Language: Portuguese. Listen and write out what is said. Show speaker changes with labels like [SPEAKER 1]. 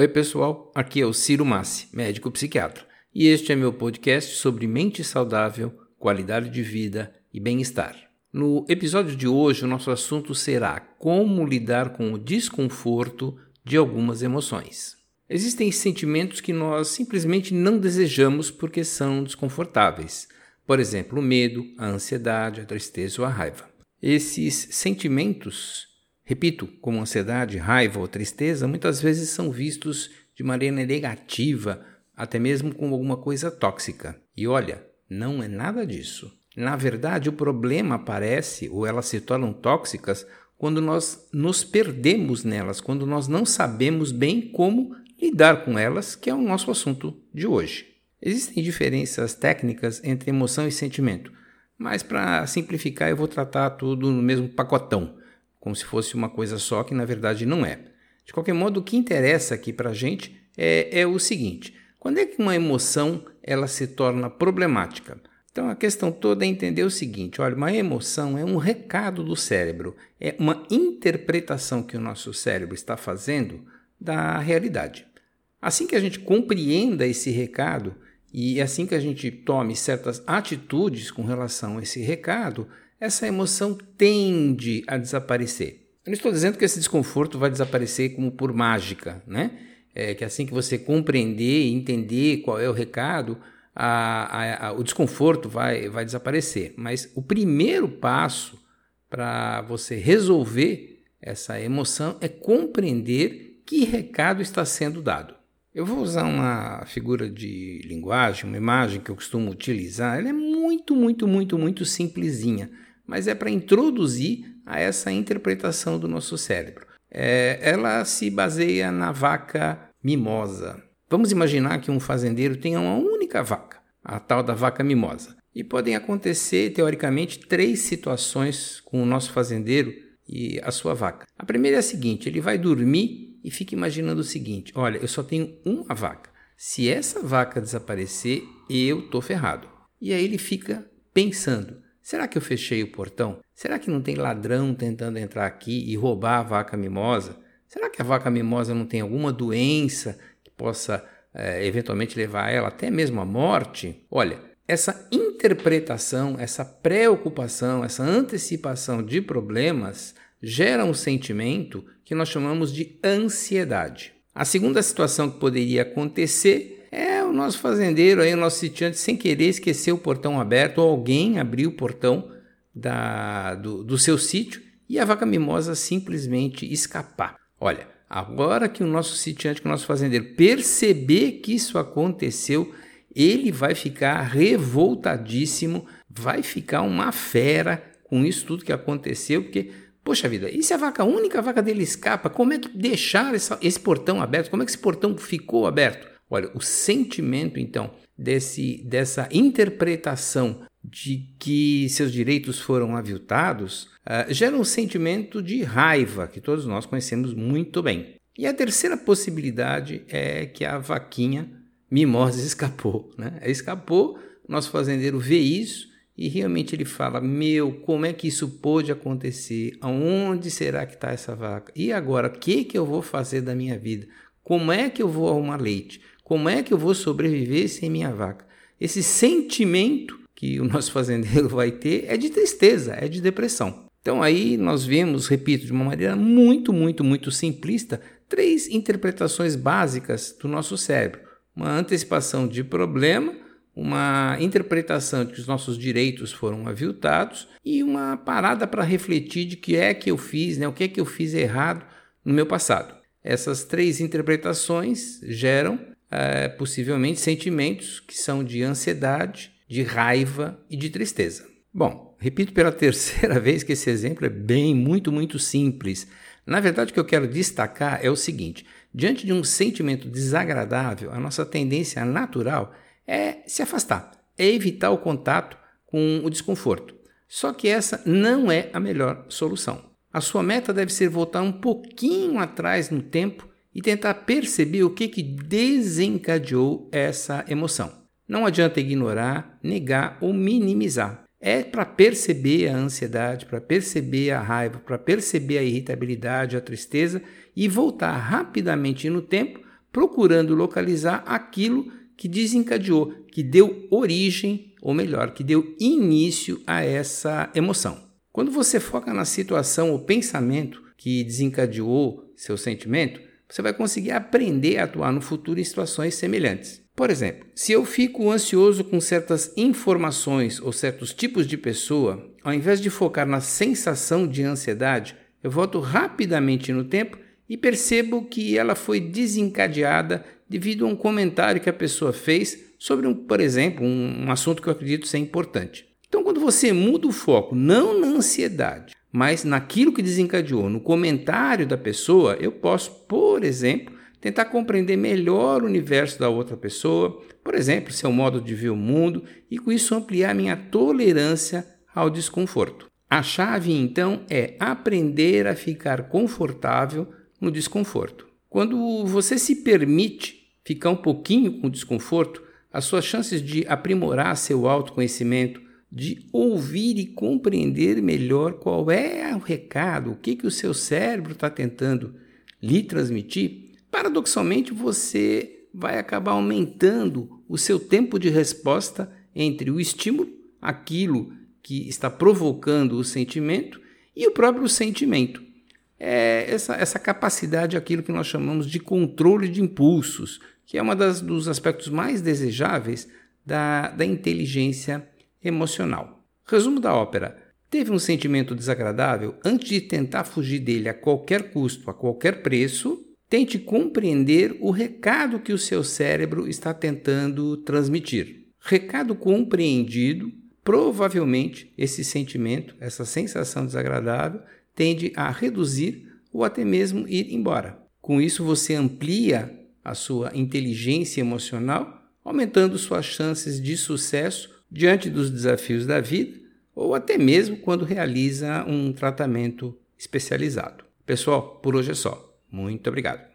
[SPEAKER 1] Oi, pessoal. Aqui é o Ciro Massi, médico psiquiatra, e este é meu podcast sobre mente saudável, qualidade de vida e bem-estar. No episódio de hoje, o nosso assunto será como lidar com o desconforto de algumas emoções. Existem sentimentos que nós simplesmente não desejamos porque são desconfortáveis. Por exemplo, o medo, a ansiedade, a tristeza ou a raiva. Esses sentimentos Repito, como ansiedade, raiva ou tristeza, muitas vezes são vistos de maneira negativa, até mesmo como alguma coisa tóxica. E olha, não é nada disso. Na verdade, o problema aparece ou elas se tornam tóxicas quando nós nos perdemos nelas, quando nós não sabemos bem como lidar com elas, que é o nosso assunto de hoje. Existem diferenças técnicas entre emoção e sentimento, mas para simplificar eu vou tratar tudo no mesmo pacotão como se fosse uma coisa só, que na verdade não é. De qualquer modo, o que interessa aqui para a gente é, é o seguinte: quando é que uma emoção ela se torna problemática? Então a questão toda é entender o seguinte: olha, uma emoção é um recado do cérebro, é uma interpretação que o nosso cérebro está fazendo da realidade. Assim que a gente compreenda esse recado e assim que a gente tome certas atitudes com relação a esse recado, essa emoção tende a desaparecer. Eu não estou dizendo que esse desconforto vai desaparecer como por mágica, né? É que assim que você compreender e entender qual é o recado, a, a, a, o desconforto vai, vai desaparecer. Mas o primeiro passo para você resolver essa emoção é compreender que recado está sendo dado. Eu vou usar uma figura de linguagem, uma imagem que eu costumo utilizar. Ela é muito, muito, muito, muito simplesinha mas é para introduzir a essa interpretação do nosso cérebro. É, ela se baseia na vaca mimosa. Vamos imaginar que um fazendeiro tenha uma única vaca, a tal da vaca mimosa. E podem acontecer, teoricamente, três situações com o nosso fazendeiro e a sua vaca. A primeira é a seguinte: ele vai dormir e fica imaginando o seguinte: olha, eu só tenho uma vaca. Se essa vaca desaparecer, eu tô ferrado. E aí ele fica pensando: Será que eu fechei o portão? Será que não tem ladrão tentando entrar aqui e roubar a vaca mimosa? Será que a vaca mimosa não tem alguma doença que possa é, eventualmente levar ela até mesmo à morte? Olha, essa interpretação, essa preocupação, essa antecipação de problemas gera um sentimento que nós chamamos de ansiedade. A segunda situação que poderia acontecer é o nosso fazendeiro aí, o nosso sitiante, sem querer esquecer o portão aberto, ou alguém abriu o portão da, do, do seu sítio e a vaca mimosa simplesmente escapar. Olha, agora que o nosso sitiante, que o nosso fazendeiro perceber que isso aconteceu, ele vai ficar revoltadíssimo, vai ficar uma fera com isso tudo que aconteceu, porque, poxa vida, e se a vaca, a única vaca dele escapa, como é que deixar essa, esse portão aberto? Como é que esse portão ficou aberto? Olha, o sentimento então desse, dessa interpretação de que seus direitos foram aviltados uh, gera um sentimento de raiva que todos nós conhecemos muito bem. E a terceira possibilidade é que a vaquinha mimosa escapou. Né? Escapou, nosso fazendeiro vê isso e realmente ele fala: Meu, como é que isso pôde acontecer? Aonde será que está essa vaca? E agora, o que, que eu vou fazer da minha vida? Como é que eu vou arrumar leite? Como é que eu vou sobreviver sem minha vaca? Esse sentimento que o nosso fazendeiro vai ter é de tristeza, é de depressão. Então aí nós vemos, repito, de uma maneira muito, muito, muito simplista, três interpretações básicas do nosso cérebro: uma antecipação de problema, uma interpretação de que os nossos direitos foram aviltados e uma parada para refletir de que é que eu fiz, né, o que é que eu fiz errado no meu passado. Essas três interpretações geram é, possivelmente sentimentos que são de ansiedade, de raiva e de tristeza. Bom, repito pela terceira vez que esse exemplo é bem, muito, muito simples. Na verdade, o que eu quero destacar é o seguinte: diante de um sentimento desagradável, a nossa tendência natural é se afastar, é evitar o contato com o desconforto. Só que essa não é a melhor solução. A sua meta deve ser voltar um pouquinho atrás no tempo e tentar perceber o que, que desencadeou essa emoção. Não adianta ignorar, negar ou minimizar. É para perceber a ansiedade, para perceber a raiva, para perceber a irritabilidade, a tristeza e voltar rapidamente no tempo procurando localizar aquilo que desencadeou, que deu origem, ou melhor, que deu início a essa emoção. Quando você foca na situação ou pensamento que desencadeou seu sentimento, você vai conseguir aprender a atuar no futuro em situações semelhantes. Por exemplo, se eu fico ansioso com certas informações ou certos tipos de pessoa, ao invés de focar na sensação de ansiedade, eu volto rapidamente no tempo e percebo que ela foi desencadeada devido a um comentário que a pessoa fez sobre, um, por exemplo, um, um assunto que eu acredito ser importante. Então, quando você muda o foco, não na ansiedade, mas naquilo que desencadeou, no comentário da pessoa, eu posso, por exemplo, tentar compreender melhor o universo da outra pessoa, por exemplo, seu modo de ver o mundo, e com isso ampliar minha tolerância ao desconforto. A chave então é aprender a ficar confortável no desconforto. Quando você se permite ficar um pouquinho com desconforto, as suas chances de aprimorar seu autoconhecimento, de ouvir e compreender melhor qual é o recado, o que, que o seu cérebro está tentando lhe transmitir, paradoxalmente você vai acabar aumentando o seu tempo de resposta entre o estímulo, aquilo que está provocando o sentimento, e o próprio sentimento. É essa, essa capacidade, aquilo que nós chamamos de controle de impulsos, que é um dos aspectos mais desejáveis da, da inteligência emocional. Resumo da ópera: teve um sentimento desagradável, antes de tentar fugir dele a qualquer custo, a qualquer preço, tente compreender o recado que o seu cérebro está tentando transmitir. Recado compreendido, provavelmente esse sentimento, essa sensação desagradável, tende a reduzir ou até mesmo ir embora. Com isso, você amplia a sua inteligência emocional, aumentando suas chances de sucesso diante dos desafios da vida ou até mesmo quando realiza um tratamento especializado. Pessoal, por hoje é só. Muito obrigado.